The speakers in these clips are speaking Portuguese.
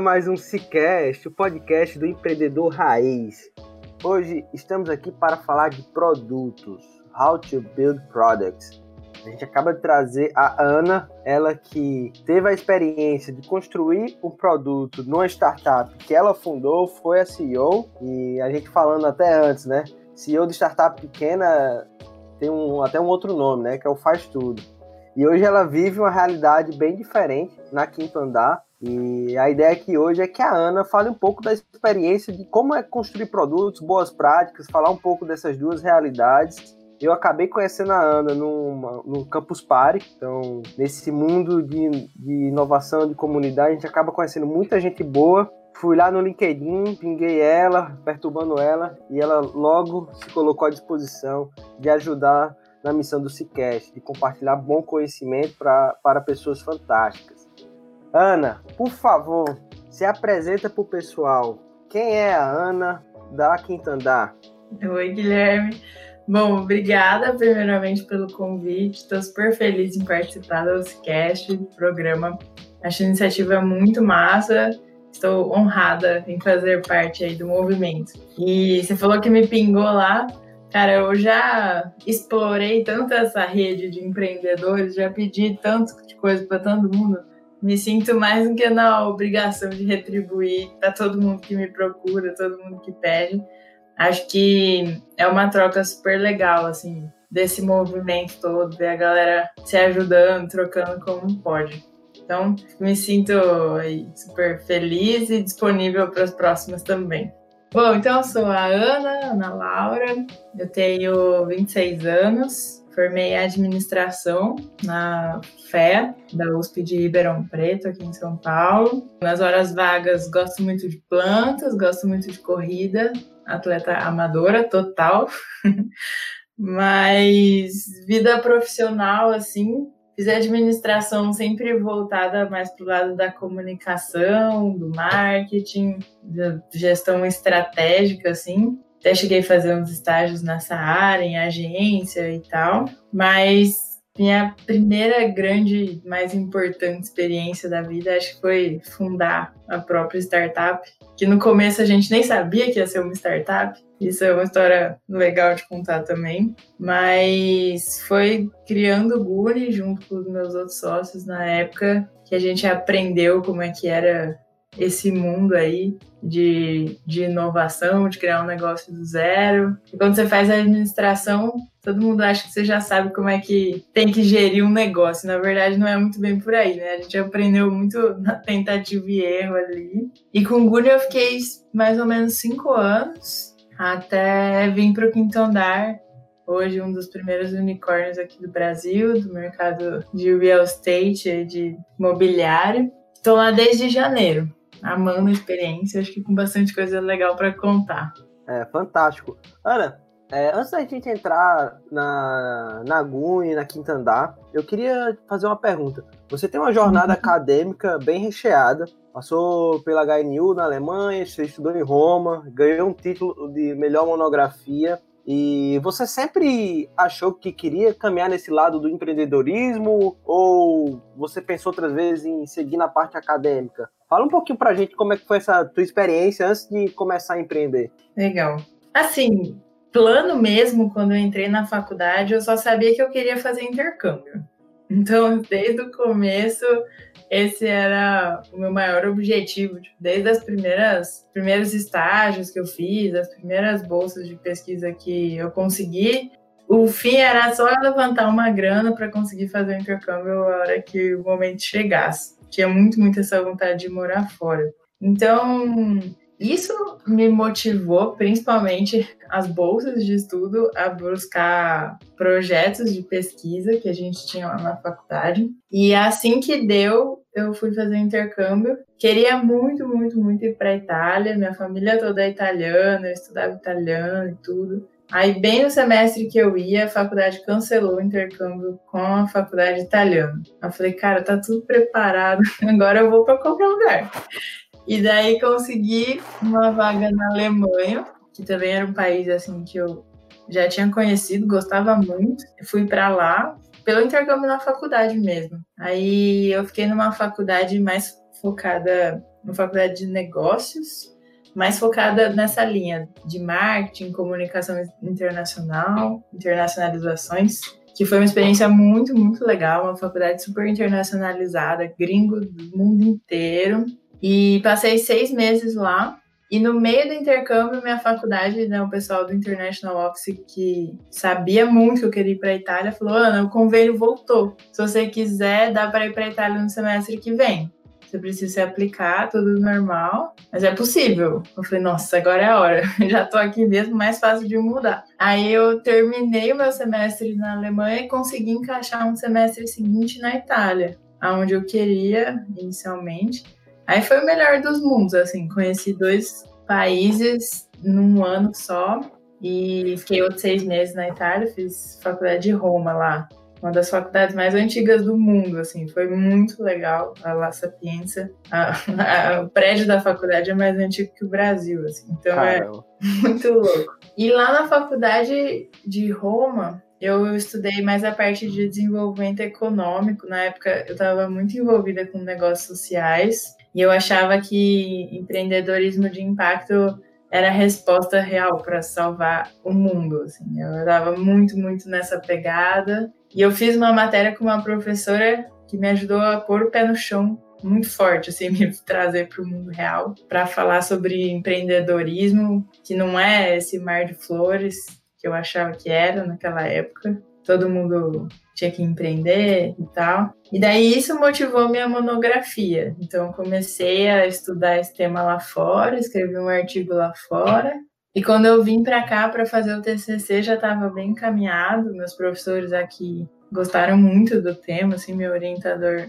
Mais um Cicast, o podcast do empreendedor raiz. Hoje estamos aqui para falar de produtos, how to build products. A gente acaba de trazer a Ana, ela que teve a experiência de construir um produto numa startup que ela fundou, foi a CEO, e a gente falando até antes, né? CEO de startup pequena tem um, até um outro nome, né? Que é o Faz Tudo. E hoje ela vive uma realidade bem diferente na Quinto Andar, e a ideia aqui hoje é que a Ana fale um pouco da experiência de como é construir produtos, boas práticas, falar um pouco dessas duas realidades. Eu acabei conhecendo a Ana numa, no Campus Party, então nesse mundo de, de inovação, de comunidade, a gente acaba conhecendo muita gente boa. Fui lá no LinkedIn, pinguei ela, perturbando ela, e ela logo se colocou à disposição de ajudar na missão do Cicast, de compartilhar bom conhecimento pra, para pessoas fantásticas. Ana, por favor, se apresenta para o pessoal. Quem é a Ana da Quintandar? Oi, Guilherme. Bom, obrigada primeiramente pelo convite. Estou super feliz em participar do Cast, do programa. Acho a iniciativa muito massa. Estou honrada em fazer parte aí do movimento. E você falou que me pingou lá. Cara, eu já explorei tanto essa rede de empreendedores, já pedi tanto de coisa para todo mundo me sinto mais do que na obrigação de retribuir para todo mundo que me procura, todo mundo que pede. Acho que é uma troca super legal, assim, desse movimento todo, ver a galera se ajudando, trocando como pode. Então, me sinto super feliz e disponível para as próximas também. Bom, então eu sou a Ana, Ana Laura, eu tenho 26 anos, Formei administração na FE, da USP de Ribeirão Preto, aqui em São Paulo. Nas horas vagas, gosto muito de plantas, gosto muito de corrida, atleta amadora total. Mas vida profissional, assim, fiz administração sempre voltada mais para o lado da comunicação, do marketing, da gestão estratégica, assim. Até cheguei a fazer uns estágios nessa área, em agência e tal, mas minha primeira grande, mais importante experiência da vida, acho que foi fundar a própria startup, que no começo a gente nem sabia que ia ser uma startup. Isso é uma história legal de contar também. Mas foi criando o Guni junto com os meus outros sócios na época que a gente aprendeu como é que era esse mundo aí de, de inovação, de criar um negócio do zero. E quando você faz a administração, todo mundo acha que você já sabe como é que tem que gerir um negócio. Na verdade, não é muito bem por aí, né? A gente aprendeu muito na tentativa e erro ali. E com o Guri eu fiquei mais ou menos cinco anos até vir para o quinto andar. Hoje, um dos primeiros unicórnios aqui do Brasil, do mercado de real estate, de mobiliário. Estou lá desde janeiro amando a experiência, acho que com bastante coisa legal para contar. É, fantástico. Ana, é, antes da gente entrar na, na GUN e na Quinta Andar, eu queria fazer uma pergunta. Você tem uma jornada uhum. acadêmica bem recheada, passou pela HNU na Alemanha, você estudou em Roma, ganhou um título de melhor monografia E você sempre achou que queria caminhar nesse lado do empreendedorismo ou você pensou outras vezes em seguir na parte acadêmica? Fala um pouquinho pra gente como é que foi essa tua experiência antes de começar a empreender. Legal. Assim, plano mesmo, quando eu entrei na faculdade, eu só sabia que eu queria fazer intercâmbio. Então, desde o começo, esse era o meu maior objetivo, tipo, desde as primeiras primeiros estágios que eu fiz, as primeiras bolsas de pesquisa que eu consegui, o fim era só levantar uma grana para conseguir fazer o intercâmbio a hora que o momento chegasse. Tinha muito, muito essa vontade de morar fora. Então, isso me motivou, principalmente as bolsas de estudo, a buscar projetos de pesquisa que a gente tinha lá na faculdade. E assim que deu, eu fui fazer intercâmbio. Queria muito, muito, muito ir para Itália. Minha família toda é italiana, eu estudava italiano e tudo. Aí, bem no semestre que eu ia, a faculdade cancelou o intercâmbio com a faculdade italiana. Eu falei, cara, tá tudo preparado, agora eu vou para qualquer lugar. E daí consegui uma vaga na Alemanha, que também era um país assim que eu já tinha conhecido, gostava muito. Fui para lá pelo intercâmbio na faculdade mesmo. Aí eu fiquei numa faculdade mais focada, uma faculdade de negócios, mais focada nessa linha de marketing, comunicação internacional, internacionalizações, que foi uma experiência muito, muito legal, uma faculdade super internacionalizada, gringo do mundo inteiro. E passei seis meses lá. E no meio do intercâmbio, minha faculdade, né, o pessoal do International Office, que sabia muito que eu queria ir para a Itália, falou: Ana, o convênio voltou. Se você quiser, dá para ir para a Itália no semestre que vem. Você precisa se aplicar, tudo normal, mas é possível. Eu falei, nossa, agora é a hora. Já tô aqui mesmo, mais fácil de mudar. Aí eu terminei o meu semestre na Alemanha e consegui encaixar um semestre seguinte na Itália, aonde eu queria inicialmente. Aí foi o melhor dos mundos, assim, conheci dois países num ano só e fiquei outros seis meses na Itália, fiz faculdade de Roma lá, uma das faculdades mais antigas do mundo, assim, foi muito legal a La Sapienza. A, a, o prédio da faculdade é mais antigo que o Brasil, assim, então é Caramba. é muito louco. E lá na faculdade de Roma, eu estudei mais a parte de desenvolvimento econômico. Na época, eu estava muito envolvida com negócios sociais e eu achava que empreendedorismo de impacto era a resposta real para salvar o mundo. Assim. Eu estava muito, muito nessa pegada. E eu fiz uma matéria com uma professora que me ajudou a pôr o pé no chão muito forte, assim, me trazer para o mundo real, para falar sobre empreendedorismo, que não é esse mar de flores que eu achava que era naquela época. Todo mundo tinha que empreender e tal. E daí isso motivou minha monografia. Então comecei a estudar esse tema lá fora, escrevi um artigo lá fora. E quando eu vim para cá para fazer o TCC já estava bem encaminhado. Meus professores aqui gostaram muito do tema, assim, meu orientador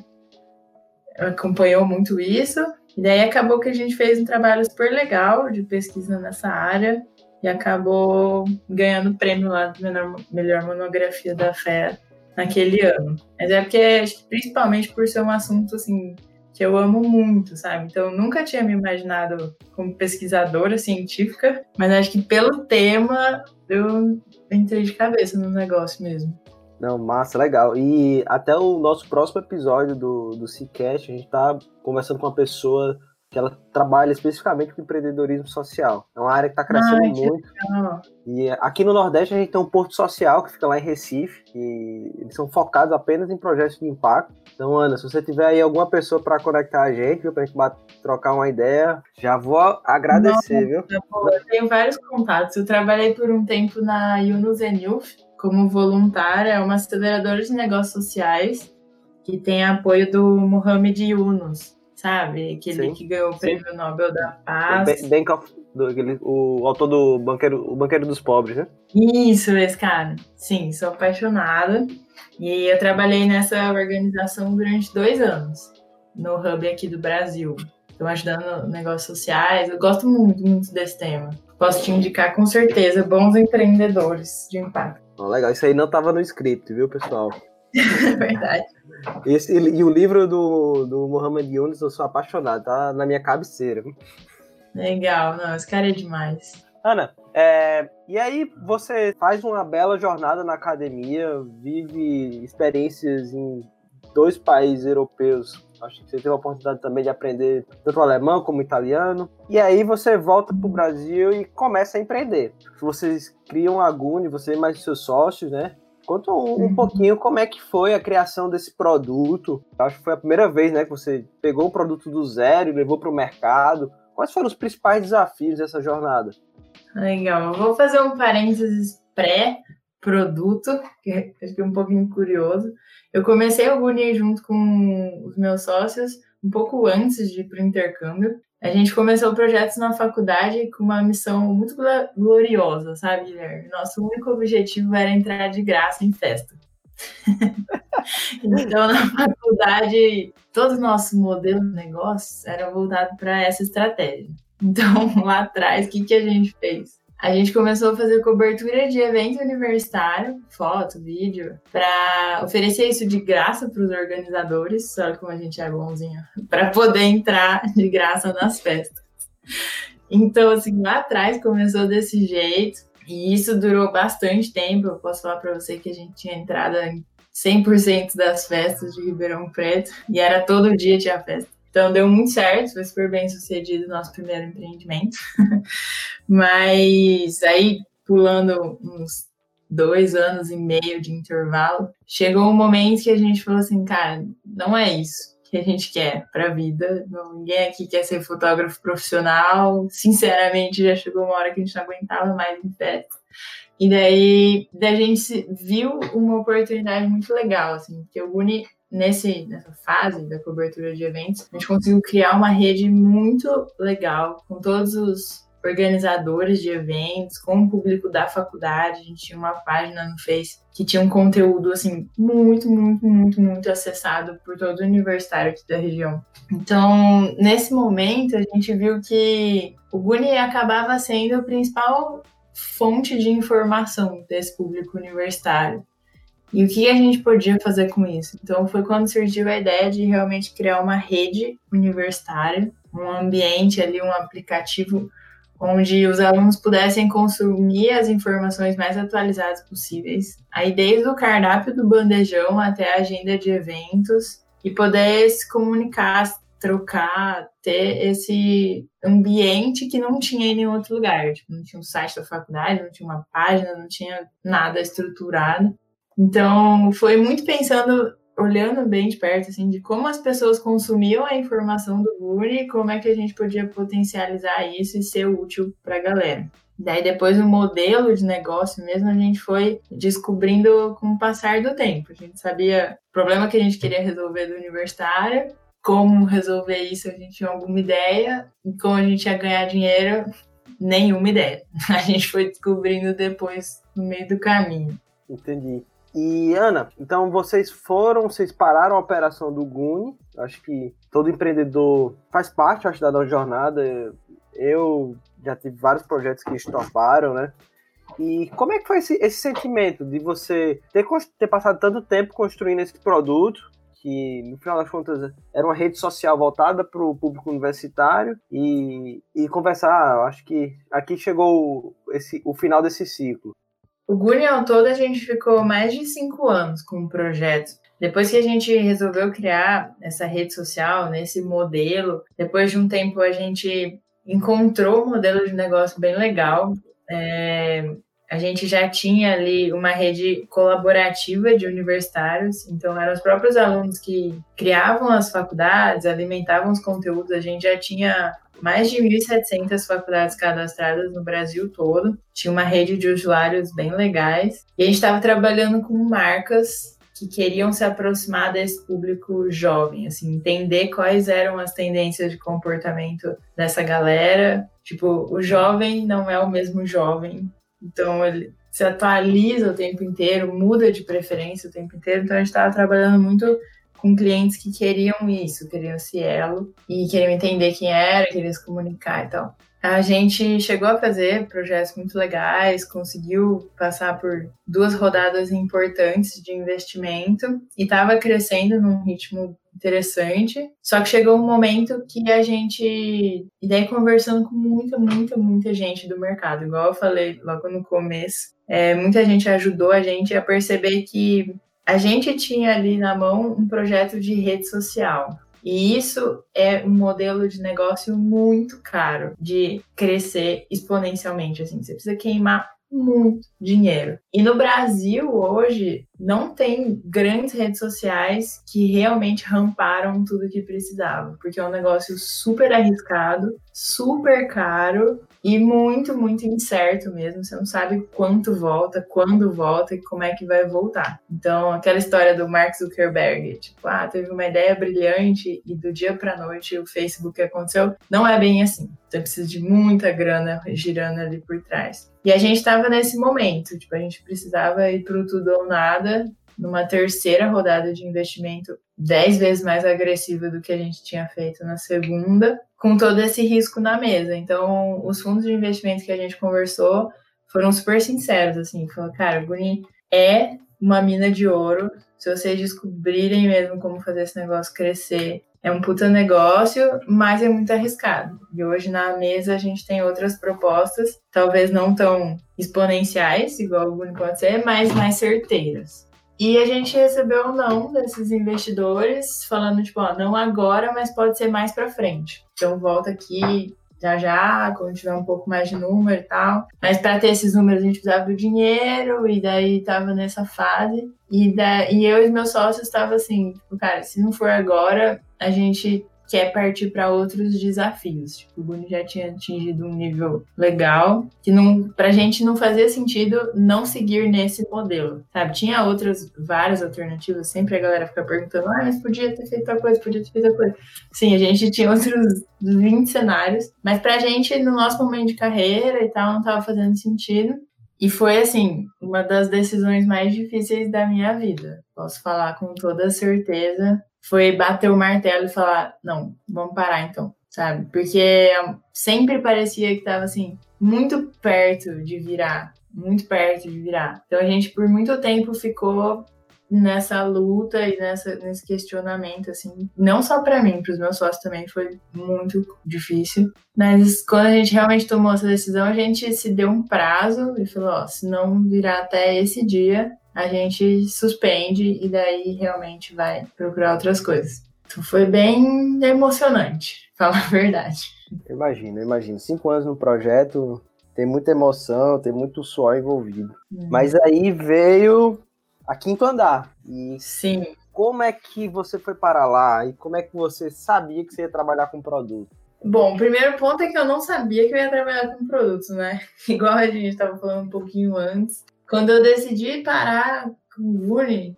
acompanhou muito isso. E daí acabou que a gente fez um trabalho super legal de pesquisa nessa área e acabou ganhando o prêmio lá de melhor, melhor monografia da FEA naquele ano. Mas é porque, principalmente por ser um assunto assim que eu amo muito, sabe? Então eu nunca tinha me imaginado como pesquisadora científica, mas acho que pelo tema eu entrei de cabeça no negócio mesmo. Não, massa, legal. E até o nosso próximo episódio do, do Cicast, a gente tá conversando com uma pessoa que ela trabalha especificamente com empreendedorismo social. É uma área que está crescendo Ai, muito. Legal. E aqui no Nordeste a gente tem um Porto Social que fica lá em Recife e eles são focados apenas em projetos de impacto. Então, Ana, se você tiver aí alguma pessoa para conectar a gente, viu, para a gente trocar uma ideia, já vou agradecer, viu? Eu tenho vários contatos. Eu trabalhei por um tempo na Yunus Youth como voluntária, é uma aceleradora de negócios sociais que tem apoio do Mohamed Yunus sabe? Aquele Sim. que ganhou o prêmio Sim. Nobel da Paz. Bank of, do, aquele, o autor do banqueiro, o Banqueiro dos Pobres, né? Isso, esse cara. Sim, sou apaixonada. E eu trabalhei nessa organização durante dois anos, no hub aqui do Brasil. Estou ajudando negócios sociais. Eu gosto muito, muito desse tema. Posso te indicar com certeza bons empreendedores de impacto. Oh, legal, isso aí não estava no script, viu, pessoal? Verdade. Esse, e o livro do, do Muhammad Yunus, eu sou apaixonado, tá na minha cabeceira. Legal, não, esse cara é demais. Ana, é, e aí você faz uma bela jornada na academia, vive experiências em dois países europeus. Acho que você teve a oportunidade também de aprender tanto alemão como italiano. E aí você volta para o Brasil e começa a empreender. Vocês criam a Guni, você e mais seus sócios, né? Conta um, um, uhum. pouquinho como é que foi a criação desse produto. Acho que foi a primeira vez né, que você pegou um produto do zero e levou para o mercado. Quais foram os principais desafios dessa jornada? Legal. Eu vou fazer um parênteses pré-produto, que acho que é um pouquinho curioso. Eu comecei o Guni junto com os meus sócios um pouco antes de ir para o intercâmbio. A gente começou projetos na faculdade com uma missão muito gloriosa, sabe, Guilherme? Nosso único objetivo era entrar de graça em festa. então, na faculdade, todo o nosso modelo de negócio era voltado para essa estratégia. Então, lá atrás, o que, que a gente fez? A gente começou a fazer cobertura de evento universitário, foto, vídeo, para oferecer isso de graça para os organizadores, olha como a gente é bonzinho, para poder entrar de graça nas festas. Então, assim, lá atrás começou desse jeito, e isso durou bastante tempo. Eu posso falar para você que a gente tinha entrado em 100% das festas de Ribeirão Preto, e era todo dia tinha festa. Então deu muito certo, foi super bem sucedido o nosso primeiro empreendimento. Mas aí, pulando uns dois anos e meio de intervalo, chegou um momento que a gente falou assim, cara, não é isso que a gente quer para a vida. Ninguém aqui quer ser fotógrafo profissional. Sinceramente, já chegou uma hora que a gente não aguentava mais em festa. E daí, daí a gente viu uma oportunidade muito legal, assim, porque o Guni nesse, nessa fase da cobertura de eventos, a gente conseguiu criar uma rede muito legal com todos os organizadores de eventos, com o público da faculdade. A gente tinha uma página no Face que tinha um conteúdo assim muito, muito, muito, muito acessado por todo o universitário aqui da região. Então, nesse momento, a gente viu que o Guni acabava sendo a principal fonte de informação desse público universitário. E o que a gente podia fazer com isso? Então foi quando surgiu a ideia de realmente criar uma rede universitária, um ambiente ali, um aplicativo onde os alunos pudessem consumir as informações mais atualizadas possíveis, aí desde o cardápio do bandejão até a agenda de eventos e poder se comunicar, trocar, ter esse ambiente que não tinha em nenhum outro lugar. Tipo, não tinha um site da faculdade, não tinha uma página, não tinha nada estruturado. Então, foi muito pensando, olhando bem de perto, assim, de como as pessoas consumiam a informação do Guri e como é que a gente podia potencializar isso e ser útil para a galera. Daí depois o modelo de negócio mesmo a gente foi descobrindo com o passar do tempo. A gente sabia o problema que a gente queria resolver do universitário, como resolver isso a gente tinha alguma ideia, e como a gente ia ganhar dinheiro, nenhuma ideia. A gente foi descobrindo depois no meio do caminho. Entendi. E Ana, então vocês foram, vocês pararam a operação do Guni. Acho que todo empreendedor faz parte, acho, da jornada. Eu já tive vários projetos que estoparam, né? E como é que foi esse, esse sentimento de você ter, ter passado tanto tempo construindo esse produto, que no final das contas era uma rede social voltada para o público universitário e, e conversar. Acho que aqui chegou esse, o final desse ciclo. O Guni ao todo a gente ficou mais de cinco anos com o projeto. Depois que a gente resolveu criar essa rede social, nesse modelo, depois de um tempo a gente encontrou um modelo de negócio bem legal. É, a gente já tinha ali uma rede colaborativa de universitários, então eram os próprios alunos que criavam as faculdades, alimentavam os conteúdos, a gente já tinha mais de 1.700 faculdades cadastradas no Brasil todo. Tinha uma rede de usuários bem legais. E a gente estava trabalhando com marcas que queriam se aproximar desse público jovem, assim, entender quais eram as tendências de comportamento dessa galera. Tipo, o jovem não é o mesmo jovem, então ele se atualiza o tempo inteiro, muda de preferência o tempo inteiro. Então a gente estava trabalhando muito com clientes que queriam isso, queriam esse elo e queriam entender quem era, queriam se comunicar e tal. A gente chegou a fazer projetos muito legais, conseguiu passar por duas rodadas importantes de investimento e estava crescendo num ritmo interessante. Só que chegou um momento que a gente. E daí conversando com muita, muita, muita gente do mercado, igual eu falei logo no começo, é, muita gente ajudou a gente a perceber que a gente tinha ali na mão um projeto de rede social. E isso é um modelo de negócio muito caro de crescer exponencialmente. Assim, você precisa queimar muito dinheiro. E no Brasil, hoje, não tem grandes redes sociais que realmente ramparam tudo que precisava, porque é um negócio super arriscado, super caro e muito, muito incerto mesmo. Você não sabe quanto volta, quando volta e como é que vai voltar. Então, aquela história do Mark Zuckerberg, tipo, ah, teve uma ideia brilhante e do dia para noite o Facebook aconteceu, não é bem assim. Você precisa de muita grana girando ali por trás. E a gente estava nesse momento, tipo, a gente precisava ir para tudo ou nada, numa terceira rodada de investimento dez vezes mais agressiva do que a gente tinha feito na segunda, com todo esse risco na mesa. Então, os fundos de investimento que a gente conversou foram super sinceros, assim, falou, cara, Guni é uma mina de ouro. Se vocês descobrirem mesmo como fazer esse negócio crescer, é um puta negócio, mas é muito arriscado. E hoje na mesa a gente tem outras propostas, talvez não tão exponenciais, igual Guni pode ser, mas mais certeiras. E a gente recebeu um não desses investidores, falando, tipo, ó, não agora, mas pode ser mais para frente. Então volta aqui já já, quando tiver um pouco mais de número e tal. Mas para ter esses números a gente precisava do dinheiro, e daí tava nessa fase. E, da, e eu e meus sócios estavam assim, tipo, cara, se não for agora, a gente quer partir para outros desafios. Tipo, o Buni já tinha atingido um nível legal que não, pra gente não fazia sentido não seguir nesse modelo, sabe? Tinha outras, várias alternativas, sempre a galera fica perguntando, ah, mas podia ter feito tal coisa, podia ter feito tal coisa. Sim, a gente tinha outros 20 cenários, mas pra gente, no nosso momento de carreira e tal, não tava fazendo sentido. E foi, assim, uma das decisões mais difíceis da minha vida. Posso falar com toda certeza foi bater o martelo e falar: não, vamos parar então, sabe? Porque sempre parecia que estava assim, muito perto de virar, muito perto de virar. Então a gente por muito tempo ficou nessa luta e nessa, nesse questionamento, assim, não só para mim, para os meus sócios também foi muito difícil. Mas quando a gente realmente tomou essa decisão, a gente se deu um prazo e falou: ó, se não virar até esse dia, a gente suspende e daí realmente vai procurar outras coisas. Então foi bem emocionante, falar a verdade. Imagino, imagino. Cinco anos no projeto, tem muita emoção, tem muito suor envolvido. Hum. Mas aí veio a quinto andar. E Sim. Como é que você foi para lá? E como é que você sabia que você ia trabalhar com produto? Bom, o primeiro ponto é que eu não sabia que eu ia trabalhar com produtos, né? Igual a gente estava falando um pouquinho antes. Quando eu decidi parar com o Guni,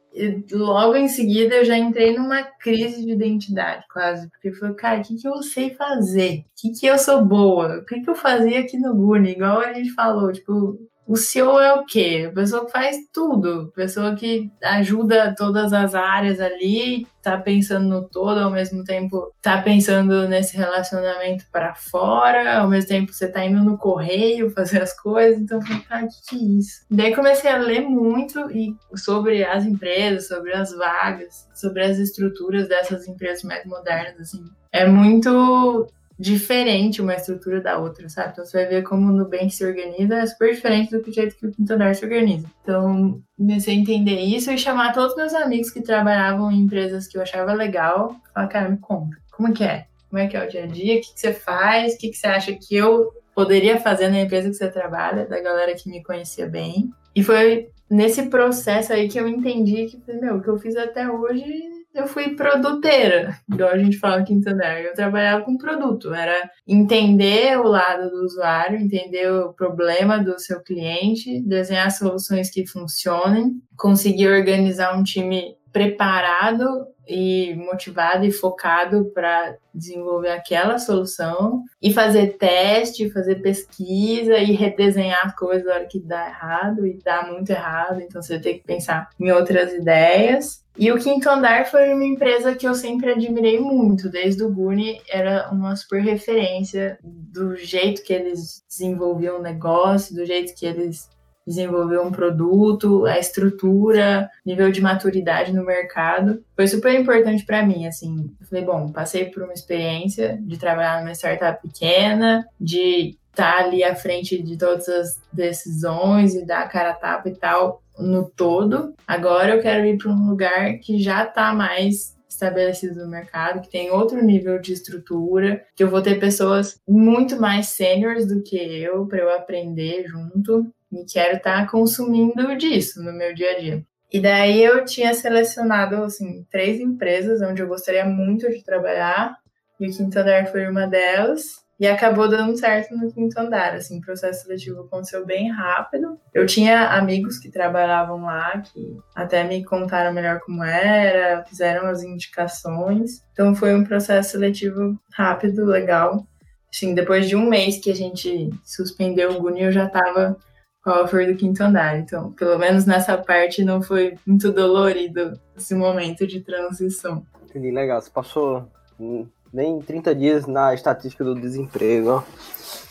logo em seguida eu já entrei numa crise de identidade, quase. Porque eu falei, cara, o que, que eu sei fazer? O que, que eu sou boa? O que, que eu fazia aqui no Guni? Igual a gente falou, tipo, o CEO é o quê? A pessoa que faz tudo, pessoa que ajuda todas as áreas ali, tá pensando no todo, ao mesmo tempo tá pensando nesse relacionamento para fora, ao mesmo tempo você tá indo no correio fazer as coisas, então eu falei, cara, que que é isso? Daí comecei a ler muito e sobre as empresas, sobre as vagas, sobre as estruturas dessas empresas mais modernas, assim. É muito diferente uma estrutura da outra, sabe? Então você vai ver como o Nubank se organiza é super diferente do jeito que o Quintonar se organiza. Então comecei a entender isso e chamar todos meus amigos que trabalhavam em empresas que eu achava legal, falar, cara, me conta, como que é? Como é que é o dia a dia? O que, que você faz? O que, que você acha que eu poderia fazer na empresa que você trabalha? Da galera que me conhecia bem. E foi nesse processo aí que eu entendi que, meu, o que eu fiz até hoje eu fui produteira, igual a gente fala aqui em Santander. Eu trabalhava com produto, era entender o lado do usuário, entender o problema do seu cliente, desenhar soluções que funcionem, conseguir organizar um time preparado e motivado e focado para desenvolver aquela solução e fazer teste, fazer pesquisa e redesenhar as coisas na hora que dá errado e dá muito errado, então você tem que pensar em outras ideias. E o Quinto Andar foi uma empresa que eu sempre admirei muito, desde o Guni era uma super referência do jeito que eles desenvolviam o negócio, do jeito que eles desenvolver um produto, a estrutura, nível de maturidade no mercado. Foi super importante para mim, assim. Eu falei, bom, passei por uma experiência de trabalhar numa startup pequena, de estar tá ali à frente de todas as decisões e dar a cara a tapa e tal no todo. Agora eu quero ir para um lugar que já está mais estabelecido no mercado, que tem outro nível de estrutura, que eu vou ter pessoas muito mais sêniores do que eu para eu aprender junto e quero estar tá consumindo disso no meu dia a dia. E daí eu tinha selecionado assim três empresas onde eu gostaria muito de trabalhar e o Quinto Andar foi uma delas. E acabou dando certo no quinto andar, assim, o processo seletivo aconteceu bem rápido. Eu tinha amigos que trabalhavam lá, que até me contaram melhor como era, fizeram as indicações. Então foi um processo seletivo rápido, legal. Assim, depois de um mês que a gente suspendeu o Guni, eu já estava com a offer do quinto andar. Então, pelo menos nessa parte não foi muito dolorido esse momento de transição. Entendi, legal. Você passou nem 30 dias na estatística do desemprego, ó.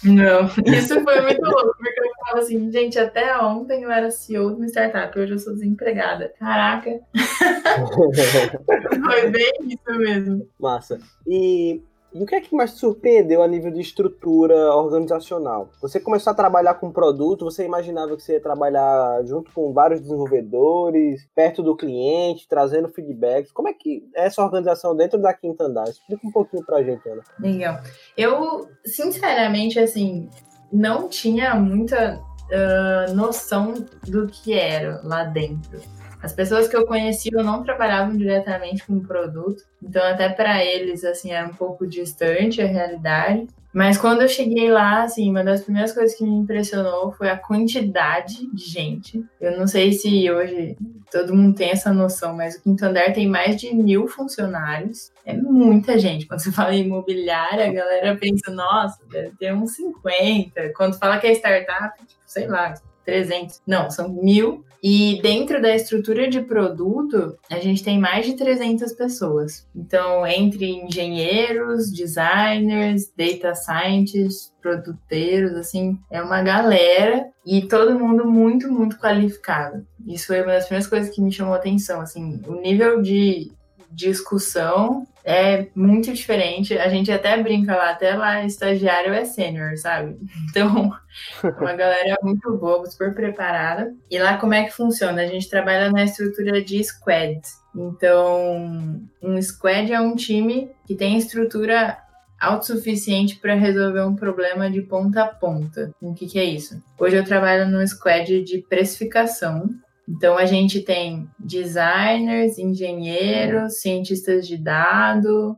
Não, isso foi muito louco, porque eu falo assim, gente, até ontem eu era CEO de uma startup, hoje eu sou desempregada. Caraca! foi bem isso mesmo. Massa. E e o que é que mais te surpreendeu a nível de estrutura organizacional? Você começou a trabalhar com produto, você imaginava que você ia trabalhar junto com vários desenvolvedores, perto do cliente, trazendo feedbacks. Como é que é essa organização dentro da Quinta Andar? Explica um pouquinho pra gente, Ana. Legal. Eu, sinceramente, assim, não tinha muita uh, noção do que era lá dentro. As pessoas que eu conhecia não trabalhavam diretamente com o produto, então até para eles assim era um pouco distante a realidade. Mas quando eu cheguei lá, assim, uma das primeiras coisas que me impressionou foi a quantidade de gente. Eu não sei se hoje todo mundo tem essa noção, mas o Quinto Andar tem mais de mil funcionários. É muita gente. Quando você fala em imobiliária, a galera pensa, nossa, deve ter uns 50. Quando fala que é startup, tipo, sei lá, 300. Não, são mil. E dentro da estrutura de produto, a gente tem mais de 300 pessoas. Então, entre engenheiros, designers, data scientists, produteiros, assim, é uma galera e todo mundo muito, muito qualificado. Isso foi uma das primeiras coisas que me chamou a atenção, assim, o nível de discussão é muito diferente. A gente até brinca lá, até lá estagiário é sênior, sabe? Então, uma galera muito boa, super preparada. E lá como é que funciona? A gente trabalha na estrutura de squad. Então, um squad é um time que tem estrutura autossuficiente para resolver um problema de ponta a ponta. O que, que é isso? Hoje eu trabalho no squad de precificação, então, a gente tem designers, engenheiros, cientistas de dados,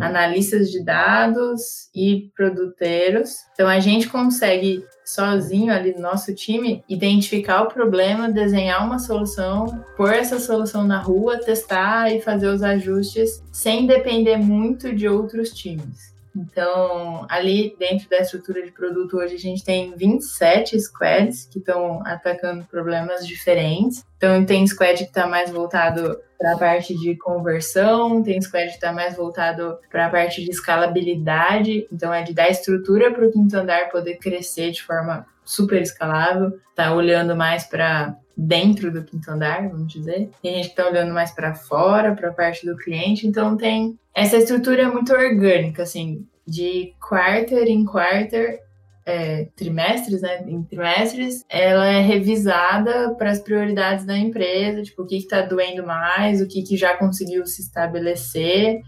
analistas de dados e produteiros. Então, a gente consegue, sozinho ali no nosso time, identificar o problema, desenhar uma solução, pôr essa solução na rua, testar e fazer os ajustes sem depender muito de outros times. Então, ali dentro da estrutura de produto, hoje a gente tem 27 squads que estão atacando problemas diferentes. Então, tem squad que está mais voltado para a parte de conversão, tem squad que está mais voltado para a parte de escalabilidade. Então, é de dar estrutura para o quinto andar poder crescer de forma super escalável, tá olhando mais para dentro do quinto andar, vamos dizer. Tem gente que está olhando mais para fora, para a parte do cliente. Então, tem essa estrutura muito orgânica, assim, de quarter em quarter, é, trimestres, né? Em trimestres, ela é revisada para as prioridades da empresa, tipo, o que está doendo mais, o que, que já conseguiu se estabelecer,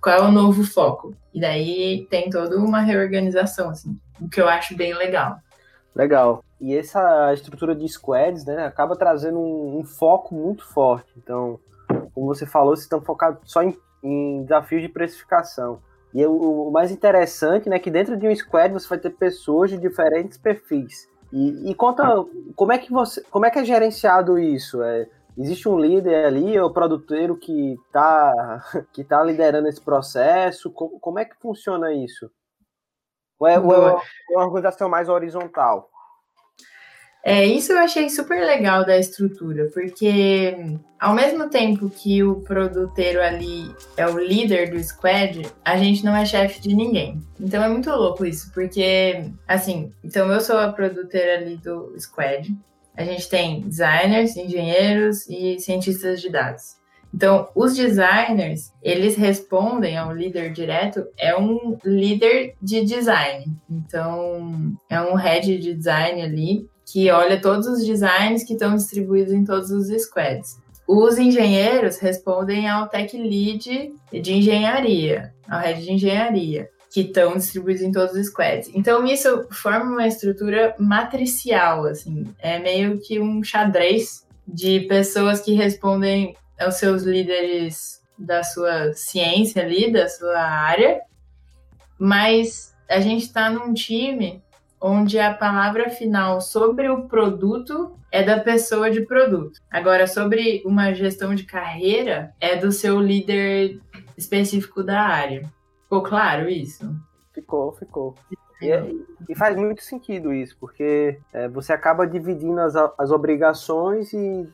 qual é o novo foco. E daí tem toda uma reorganização, assim, o que eu acho bem legal. Legal. E essa estrutura de squads, né, acaba trazendo um, um foco muito forte. Então, como você falou, vocês estão focados só em em desafios de precificação. E o, o, mais interessante, né, que dentro de um squad você vai ter pessoas de diferentes perfis. E, e conta como é que você, como é que é gerenciado isso? É, existe um líder ali, é o produteiro que está que tá liderando esse processo? Como, como é que funciona isso? Ou é, ou é uma organização mais horizontal? É, isso eu achei super legal da estrutura, porque ao mesmo tempo que o produteiro ali é o líder do squad, a gente não é chefe de ninguém. Então é muito louco isso, porque, assim, então eu sou a produteira ali do squad, a gente tem designers, engenheiros e cientistas de dados. Então, os designers, eles respondem ao líder direto, é um líder de design. Então, é um head de design ali que olha todos os designs que estão distribuídos em todos os squads. Os engenheiros respondem ao tech lead de engenharia, ao head de engenharia, que estão distribuídos em todos os squads. Então isso forma uma estrutura matricial, assim, é meio que um xadrez de pessoas que respondem aos seus líderes da sua ciência ali, da sua área, mas a gente está num time onde a palavra final sobre o produto é da pessoa de produto. Agora, sobre uma gestão de carreira, é do seu líder específico da área. Ficou claro isso? Ficou, ficou. E, é, e faz muito sentido isso, porque é, você acaba dividindo as, as obrigações e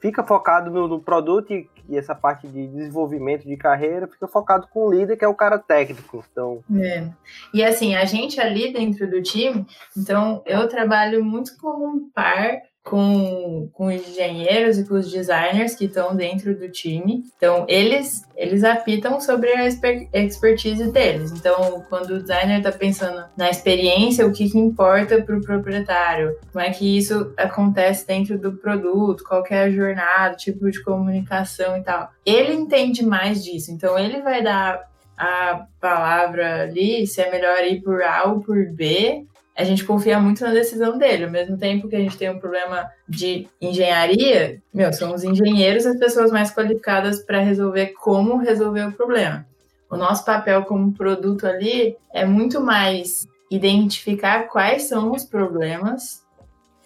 fica focado no, no produto e, e, essa parte de desenvolvimento de carreira fica focado com o líder, que é o cara técnico. Então... É. E assim, a gente ali dentro do time, então eu trabalho muito como um par com, com os engenheiros e com os designers que estão dentro do time. Então, eles, eles apitam sobre a expertise deles. Então, quando o designer está pensando na experiência, o que, que importa para o proprietário, como é que isso acontece dentro do produto, qual é a jornada, tipo de comunicação e tal. Ele entende mais disso. Então, ele vai dar a palavra ali, se é melhor ir por A ou por B, a gente confia muito na decisão dele. Ao mesmo tempo que a gente tem um problema de engenharia, meu, são os engenheiros as pessoas mais qualificadas para resolver como resolver o problema. O nosso papel como produto ali é muito mais identificar quais são os problemas,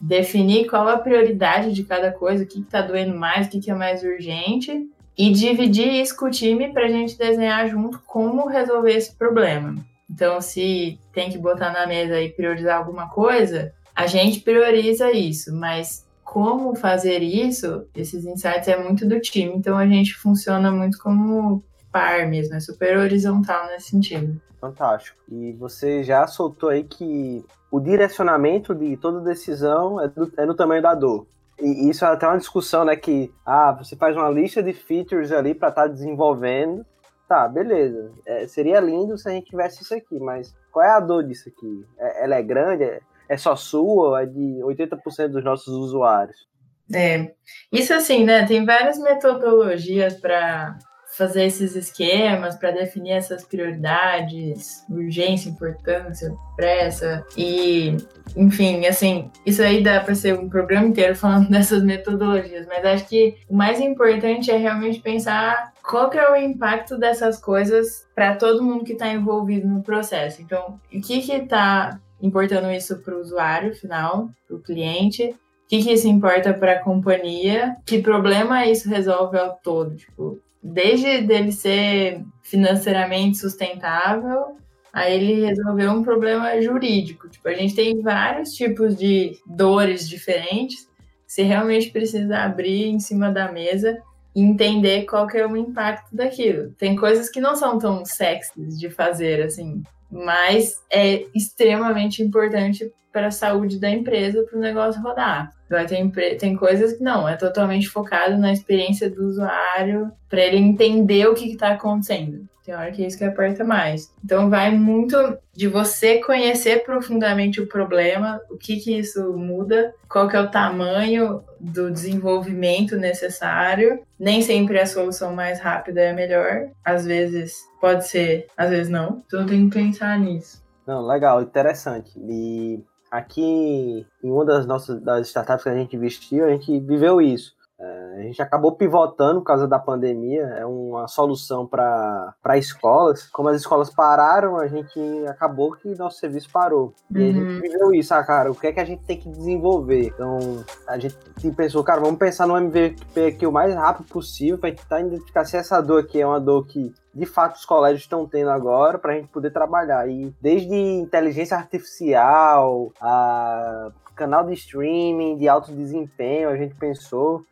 definir qual a prioridade de cada coisa, o que está doendo mais, o que, que é mais urgente, e dividir isso com o time para a gente desenhar junto como resolver esse problema. Então, se tem que botar na mesa e priorizar alguma coisa, a gente prioriza isso, mas como fazer isso, esses insights é muito do time, então a gente funciona muito como par mesmo, é super horizontal nesse sentido. Fantástico. E você já soltou aí que o direcionamento de toda decisão é, do, é no tamanho da dor. E isso é até uma discussão, né? Que ah, você faz uma lista de features ali para estar tá desenvolvendo, tá, beleza. É, seria lindo se a gente tivesse isso aqui, mas qual é a dor disso aqui? É, ela é grande? É, é só sua é de 80% dos nossos usuários? É, isso assim, né? Tem várias metodologias para fazer esses esquemas, para definir essas prioridades, urgência, importância, pressa e, enfim, assim, isso aí dá para ser um programa inteiro falando dessas metodologias, mas acho que o mais importante é realmente pensar qual que é o impacto dessas coisas para todo mundo que está envolvido no processo. Então, o que que está importando isso para o usuário final, para o cliente? O que, que isso importa para a companhia? Que problema isso resolve ao todo? Tipo, desde dele ser financeiramente sustentável a ele resolver um problema jurídico. Tipo, a gente tem vários tipos de dores diferentes. Você realmente precisa abrir em cima da mesa entender qual que é o impacto daquilo. Tem coisas que não são tão sexys de fazer, assim, mas é extremamente importante para a saúde da empresa, para o negócio rodar. Vai ter tem coisas que não, é totalmente focado na experiência do usuário, para ele entender o que está acontecendo. Tem hora que é isso que aperta mais. Então vai muito de você conhecer profundamente o problema, o que que isso muda, qual que é o tamanho do desenvolvimento necessário. Nem sempre a solução mais rápida é a melhor. Às vezes pode ser, às vezes não. Então tem que pensar nisso. Não, legal, interessante. E aqui em uma das nossas das startups que a gente investiu, a gente viveu isso. É, a gente acabou pivotando por causa da pandemia, é uma solução para escolas. Como as escolas pararam, a gente acabou que nosso serviço parou. E uhum. a gente uhum. viveu isso, ah, cara, o que é que a gente tem que desenvolver? Então, a gente pensou, cara, vamos pensar no MVP aqui o mais rápido possível para tentar identificar se essa dor aqui é uma dor que de fato os colégios estão tendo agora para a gente poder trabalhar. E desde inteligência artificial, a canal de streaming, de alto desempenho, a gente pensou.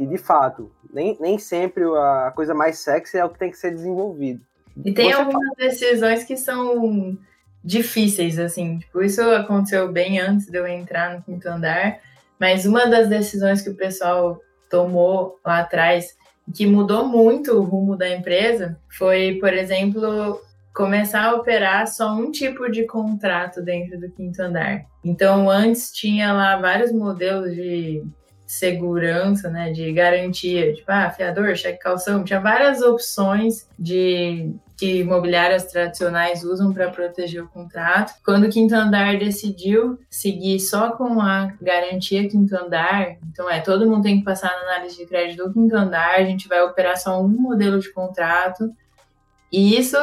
E de fato, nem, nem sempre a coisa mais sexy é o que tem que ser desenvolvido. E tem Você algumas fala... decisões que são difíceis, assim. Tipo, isso aconteceu bem antes de eu entrar no quinto andar. Mas uma das decisões que o pessoal tomou lá atrás, que mudou muito o rumo da empresa, foi, por exemplo, começar a operar só um tipo de contrato dentro do quinto andar. Então, antes tinha lá vários modelos de segurança, né, de garantia, tipo, ah, fiador, cheque calção, tinha várias opções de que imobiliárias tradicionais usam para proteger o contrato. Quando o quinto andar decidiu seguir só com a garantia quinto andar, então é todo mundo tem que passar na análise de crédito do quinto andar, a gente vai operar só um modelo de contrato. E isso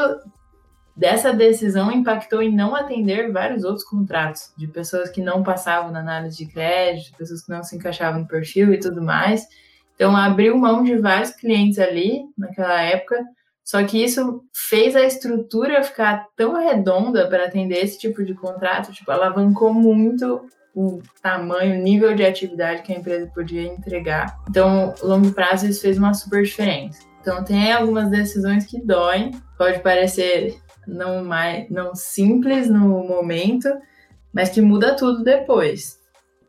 dessa decisão impactou em não atender vários outros contratos de pessoas que não passavam na análise de crédito, pessoas que não se encaixavam no perfil e tudo mais. Então, abriu mão de vários clientes ali naquela época, só que isso fez a estrutura ficar tão redonda para atender esse tipo de contrato, tipo, alavancou muito o tamanho, o nível de atividade que a empresa podia entregar. Então, longo prazo, isso fez uma super diferença. Então, tem algumas decisões que doem, pode parecer não mais não simples no momento, mas que muda tudo depois.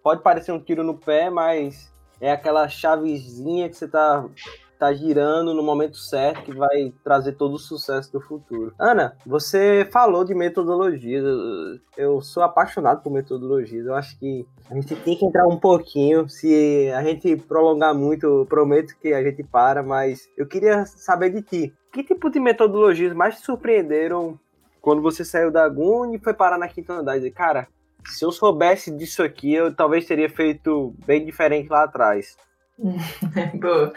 Pode parecer um tiro no pé, mas é aquela chavezinha que você tá tá girando no momento certo que vai trazer todo o sucesso do futuro. Ana, você falou de metodologias. Eu sou apaixonado por metodologias. Eu acho que a gente tem que entrar um pouquinho. Se a gente prolongar muito, prometo que a gente para, mas eu queria saber de ti. Que tipo de metodologias mais te surpreenderam quando você saiu da GUN e foi parar na quinta andar? Dizer, cara, se eu soubesse disso aqui, eu talvez teria feito bem diferente lá atrás. Boa.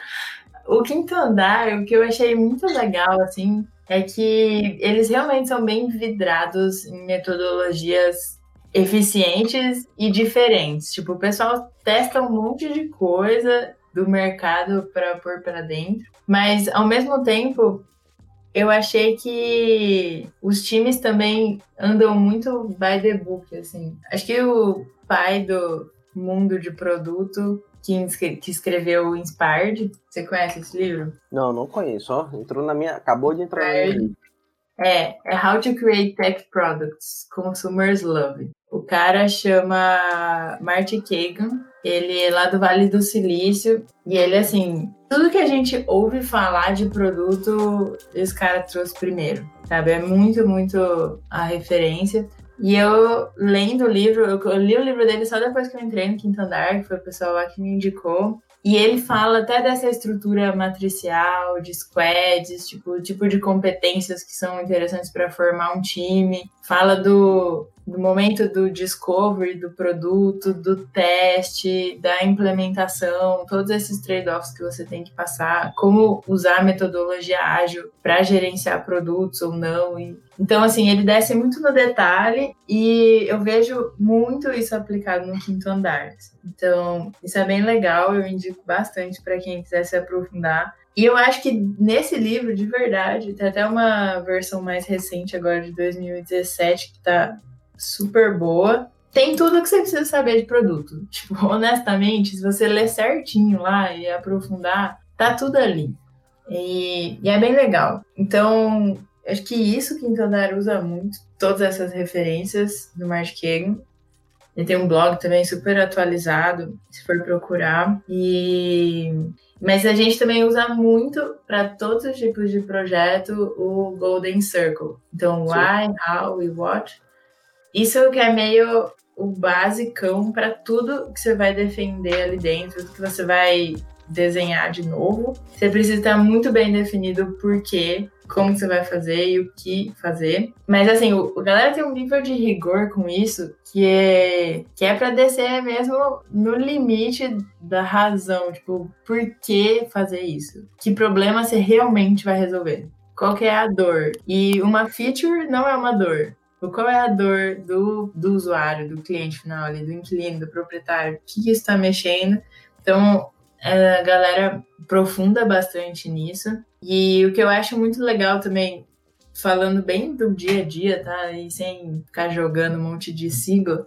O quinto andar, o que eu achei muito legal, assim, é que eles realmente são bem vidrados em metodologias eficientes e diferentes. Tipo, o pessoal testa um monte de coisa do mercado para pôr para dentro, mas ao mesmo tempo eu achei que os times também andam muito by the book, assim. Acho que o pai do mundo de produto que, que escreveu o Inspired, você conhece esse livro? Não, não conheço, ó. Entrou na minha. Acabou de entrar na minha é, é How to Create Tech Products, Consumers Love. O cara chama Marty Kagan, ele é lá do Vale do Silício, e ele, assim, tudo que a gente ouve falar de produto, esse cara trouxe primeiro, sabe? É muito, muito a referência. E eu, lendo o livro, eu, li o livro dele só depois que eu entrei no Quinto Andar, que foi o pessoal lá que me indicou. E ele fala até dessa estrutura matricial, de squads, tipo, tipo de competências que são interessantes para formar um time. Fala do, do momento do discovery do produto, do teste, da implementação, todos esses trade-offs que você tem que passar, como usar a metodologia ágil para gerenciar produtos ou não. E, então, assim, ele desce muito no detalhe e eu vejo muito isso aplicado no quinto andar. Então, isso é bem legal, eu indico bastante para quem quiser se aprofundar. E eu acho que nesse livro, de verdade, tem até uma versão mais recente agora de 2017 que está super boa. Tem tudo que você precisa saber de produto. Tipo, honestamente, se você ler certinho lá e aprofundar, tá tudo ali. E, e é bem legal. Então, acho que isso que Intandar usa muito, todas essas referências do Mark Kagan. Ele tem um blog também super atualizado, se for procurar. E mas a gente também usa muito para todos os tipos de projeto o Golden Circle. Então, why, how e what. Isso que é meio o basicão para tudo que você vai defender ali dentro, tudo que você vai desenhar de novo. Você precisa estar muito bem definido o porquê, como você vai fazer e o que fazer. Mas assim, o, a galera tem um nível de rigor com isso que é que é para descer mesmo no limite da razão, tipo, por que fazer isso? Que problema você realmente vai resolver? Qual que é a dor? E uma feature não é uma dor. Qual é a dor do, do usuário, do cliente final ali, do inquilino, do proprietário? O que, está mexendo? Então, a galera aprofunda bastante nisso. E o que eu acho muito legal também, falando bem do dia a dia, tá? E sem ficar jogando um monte de sigla,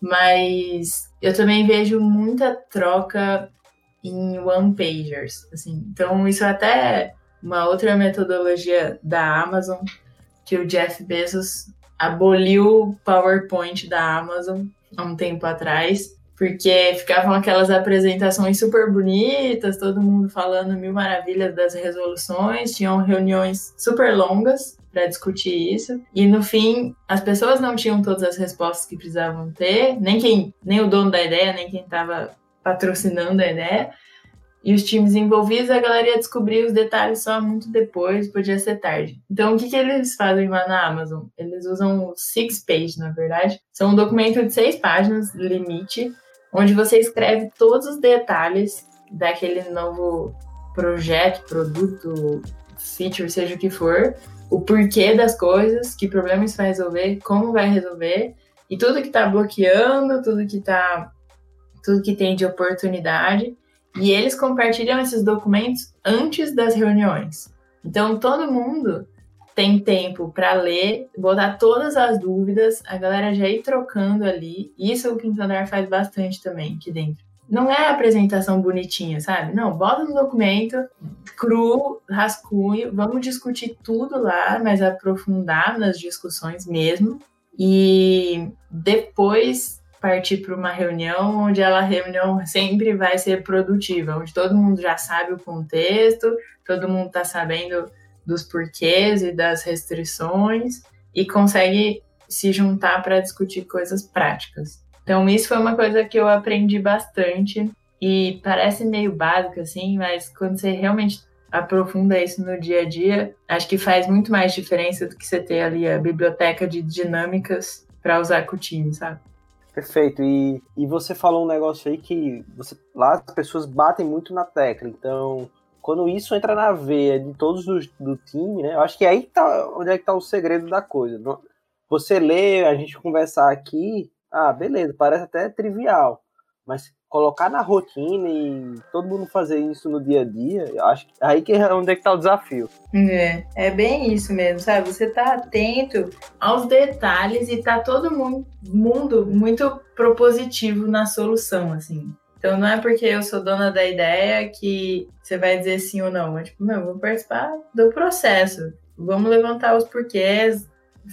mas eu também vejo muita troca em one pagers, assim. Então isso é até uma outra metodologia da Amazon que o Jeff Bezos aboliu o PowerPoint da Amazon há um tempo atrás porque ficavam aquelas apresentações super bonitas, todo mundo falando mil maravilhas das resoluções, tinham reuniões super longas para discutir isso. E no fim, as pessoas não tinham todas as respostas que precisavam ter, nem quem, nem o dono da ideia, nem quem estava patrocinando a ideia. E os times envolvidos, a galera ia descobrir os detalhes só muito depois, podia ser tarde. Então, o que, que eles fazem lá na Amazon? Eles usam o Six Page, na verdade. São um documento de seis páginas, limite, onde você escreve todos os detalhes daquele novo projeto, produto, feature, seja o que for, o porquê das coisas, que problemas vai resolver, como vai resolver, e tudo que está bloqueando, tudo que tá, tudo que tem de oportunidade. E eles compartilham esses documentos antes das reuniões. Então todo mundo tem tempo para ler, botar todas as dúvidas, a galera já ir trocando ali. Isso o Quinto Andar faz bastante também aqui dentro. Não é apresentação bonitinha, sabe? Não, bota no documento, cru, rascunho, vamos discutir tudo lá, mas aprofundar nas discussões mesmo. E depois partir para uma reunião onde ela reunião sempre vai ser produtiva, onde todo mundo já sabe o contexto, todo mundo está sabendo dos porquês e das restrições e consegue se juntar para discutir coisas práticas. Então isso foi uma coisa que eu aprendi bastante e parece meio básico assim, mas quando você realmente aprofunda isso no dia a dia, acho que faz muito mais diferença do que você ter ali a biblioteca de dinâmicas para usar com o time, sabe? Perfeito. E, e você falou um negócio aí que você, lá as pessoas batem muito na tecla. Então, quando isso entra na veia de todos os do time, né? Eu acho que aí tá onde é que tá o segredo da coisa. Você lê, a gente conversar aqui, ah, beleza, parece até trivial. Mas colocar na rotina e todo mundo fazer isso no dia a dia, eu acho que aí que é onde é que tá o desafio. É, é bem isso mesmo, sabe? Você tá atento aos detalhes e tá todo mundo, mundo muito propositivo na solução, assim. Então não é porque eu sou dona da ideia que você vai dizer sim ou não. É tipo, não, vou participar do processo. Vamos levantar os porquês,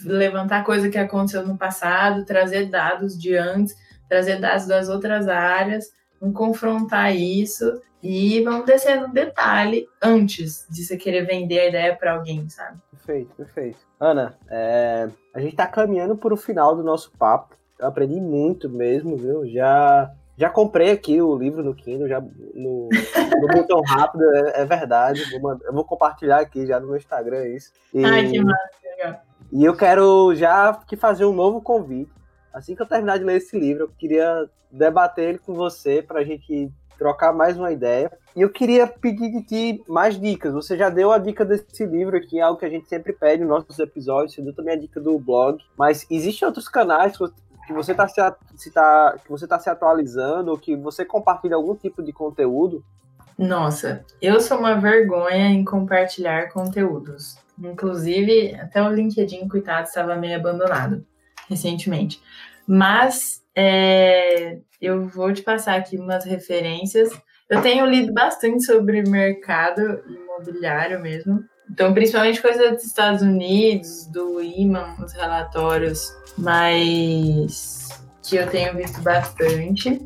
levantar coisa que aconteceu no passado, trazer dados de antes trazer dados das outras áreas, vamos confrontar isso e vamos descer no detalhe antes de você querer vender a ideia para alguém, sabe? Perfeito, perfeito. Ana, é, a gente está caminhando para o final do nosso papo. Eu aprendi muito mesmo, viu? Já já comprei aqui o livro no Kindle, já no, no botão rápido, é, é verdade. Vou, eu vou compartilhar aqui já no meu Instagram isso. E, Ai, que massa, legal. E eu quero já que fazer um novo convite assim que eu terminar de ler esse livro, eu queria debater ele com você para a gente trocar mais uma ideia. E eu queria pedir de ti mais dicas. Você já deu a dica desse livro aqui, é algo que a gente sempre pede nos nossos episódios. Você deu também a dica do blog. Mas existem outros canais que você está se, se, tá, tá se atualizando ou que você compartilha algum tipo de conteúdo? Nossa, eu sou uma vergonha em compartilhar conteúdos. Inclusive, até o LinkedIn, coitado, estava meio abandonado recentemente. Mas é, eu vou te passar aqui umas referências. Eu tenho lido bastante sobre mercado imobiliário mesmo. Então, principalmente coisa dos Estados Unidos, do IMAN, os relatórios, mas que eu tenho visto bastante.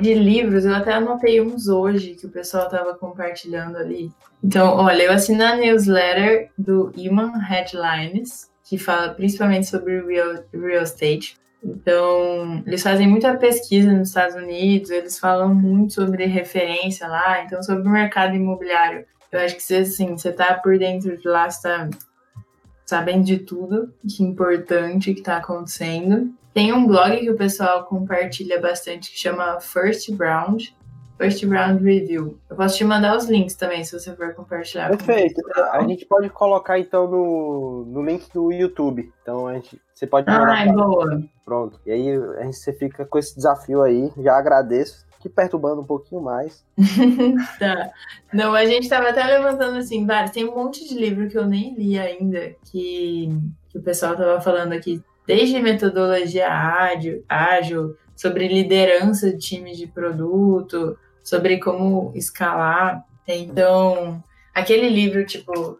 De livros, eu até anotei uns hoje que o pessoal estava compartilhando ali. Então, olha, eu assino a newsletter do Iman Headlines, que fala principalmente sobre real, real estate. Então, eles fazem muita pesquisa nos Estados Unidos, eles falam muito sobre referência lá, então sobre o mercado imobiliário. Eu acho que você, assim, você tá por dentro de lá, você tá sabendo de tudo que é importante que está acontecendo. Tem um blog que o pessoal compartilha bastante que chama First Round, First Round Review. Eu posso te mandar os links também, se você for compartilhar. Perfeito. A gente pode colocar então no, no link do YouTube. Então a gente, você pode. Ah, boa. Pronto. E aí a gente, você fica com esse desafio aí. Já agradeço. Que perturbando um pouquinho mais. tá. Não, a gente tava até levantando assim, vários. Tem um monte de livro que eu nem li ainda, que, que o pessoal tava falando aqui, desde metodologia ágil, ágil sobre liderança de times de produto, sobre como escalar. Então, aquele livro, tipo,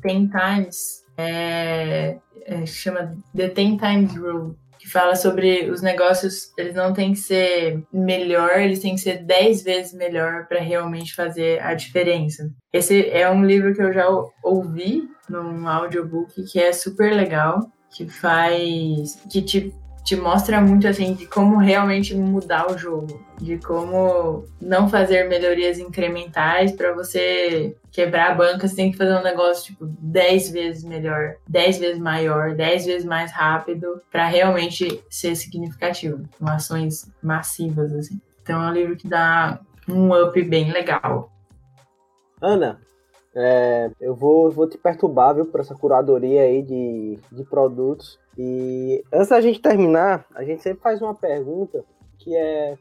Ten Times, é, é, chama The Ten Times Rule. que fala sobre os negócios, eles não têm que ser melhor, eles têm que ser 10 vezes melhor para realmente fazer a diferença. Esse é um livro que eu já ouvi num audiobook que é super legal, que faz que te te mostra muito assim de como realmente mudar o jogo, de como não fazer melhorias incrementais para você quebrar a banca, você tem que fazer um negócio tipo 10 vezes melhor, 10 vezes maior, 10 vezes mais rápido para realmente ser significativo, com ações massivas assim. Então é um livro que dá um up bem legal. Ana, é, eu vou, vou te perturbar, viu, por essa curadoria aí de, de produtos. E antes da gente terminar, a gente sempre faz uma pergunta que é: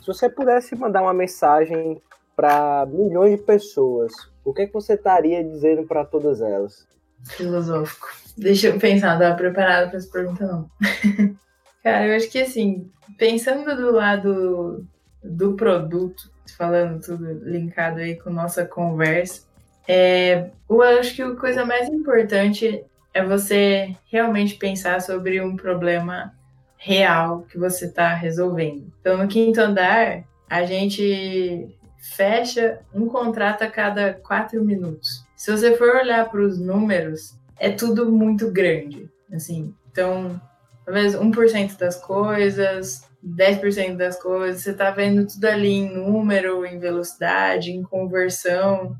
se você pudesse mandar uma mensagem para milhões de pessoas, o que, é que você estaria dizendo para todas elas? Filosófico. Deixa eu pensar, não estava preparada para essa pergunta, não. Cara, eu acho que assim, pensando do lado do produto, falando tudo linkado aí com nossa conversa, é, eu acho que a coisa mais importante é você realmente pensar sobre um problema real que você está resolvendo. Então, no quinto andar, a gente fecha um contrato a cada quatro minutos. Se você for olhar para os números, é tudo muito grande. Assim, então, talvez 1% das coisas, 10% das coisas, você está vendo tudo ali em número, em velocidade, em conversão.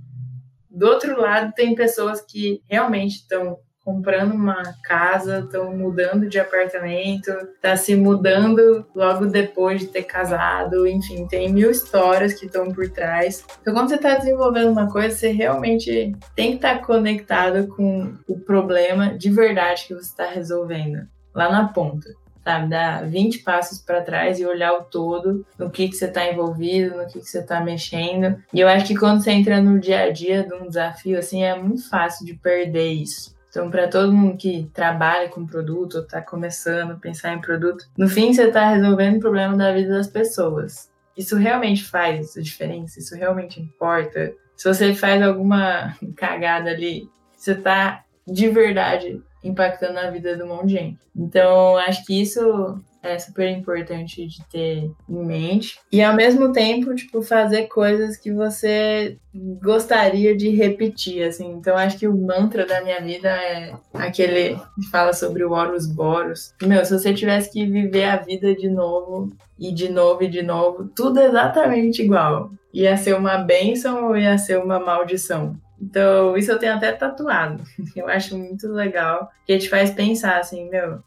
Do outro lado, tem pessoas que realmente estão comprando uma casa, estão mudando de apartamento, tá se mudando logo depois de ter casado, enfim, tem mil histórias que estão por trás. Então, quando você está desenvolvendo uma coisa, você realmente tem que estar tá conectado com o problema de verdade que você está resolvendo lá na ponta sabe? Dar 20 passos para trás e olhar o todo, no que, que você está envolvido, no que, que você está mexendo. E eu acho que quando você entra no dia a dia de um desafio, assim, é muito fácil de perder isso. Então, para todo mundo que trabalha com produto está começando a pensar em produto, no fim você está resolvendo o problema da vida das pessoas. Isso realmente faz diferença? Isso realmente importa? Se você faz alguma cagada ali, você está de verdade impactando a vida um monte de gente. Então, acho que isso é super importante de ter em mente. E ao mesmo tempo, tipo, fazer coisas que você gostaria de repetir, assim. Então, acho que o mantra da minha vida é aquele que fala sobre o Horus Boros. Meu, se você tivesse que viver a vida de novo, e de novo e de novo, tudo exatamente igual. Ia ser uma bênção ou ia ser uma maldição? Então, isso eu tenho até tatuado. Eu acho muito legal, que te faz pensar assim, meu,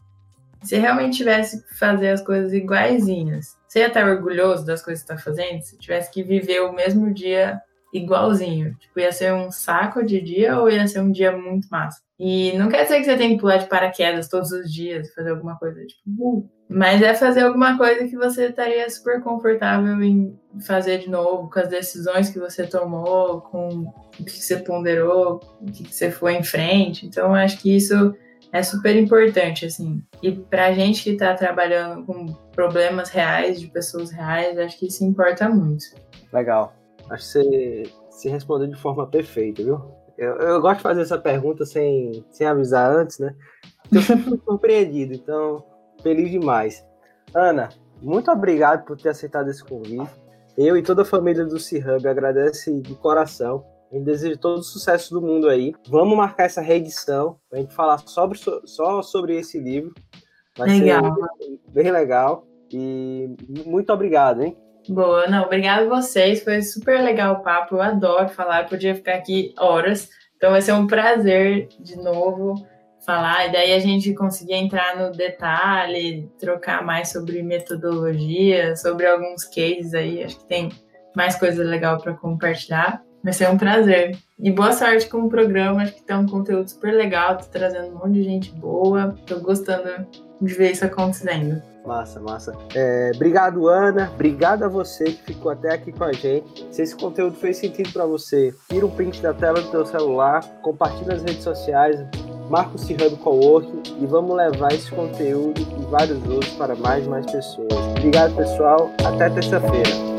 se realmente tivesse que fazer as coisas iguaizinhas, você ia estar orgulhoso das coisas que está fazendo? Se tivesse que viver o mesmo dia igualzinho, tipo, ia ser um saco de dia ou ia ser um dia muito massa? E não quer dizer que você tem que pular de paraquedas todos os dias, fazer alguma coisa tipo, uh, mas é fazer alguma coisa que você estaria super confortável em fazer de novo, com as decisões que você tomou, com o que você ponderou, o que você foi em frente. Então, acho que isso é super importante, assim. E pra gente que tá trabalhando com problemas reais, de pessoas reais, acho que isso importa muito. Legal. Acho que você se respondeu de forma perfeita, viu? Eu, eu gosto de fazer essa pergunta sem, sem avisar antes, né? Eu sempre fui compreendido, então, feliz demais. Ana, muito obrigado por ter aceitado esse convite. Eu e toda a família do C-Hub agradece de coração eu desejo todo o sucesso do mundo aí. Vamos marcar essa reedição para a gente falar sobre, só sobre esse livro. Vai legal. ser bem legal. E muito obrigado, hein? Boa, não, obrigado a vocês. Foi super legal o papo. Eu adoro falar, eu podia ficar aqui horas. Então vai ser um prazer de novo falar. E daí a gente conseguir entrar no detalhe, trocar mais sobre metodologia, sobre alguns cases aí. Acho que tem mais coisa legal para compartilhar. Vai ser um prazer. E boa sorte com o programa, acho que tem um conteúdo super legal, tô trazendo um monte de gente boa, tô gostando de ver isso acontecendo. Massa, massa. É, obrigado, Ana. Obrigado a você que ficou até aqui com a gente. Se esse conteúdo fez sentido para você, tira um print da tela do teu celular, compartilha nas redes sociais, marca o C-Hub Coworking e vamos levar esse conteúdo e vários outros para mais e mais pessoas. Obrigado, pessoal. Até terça-feira.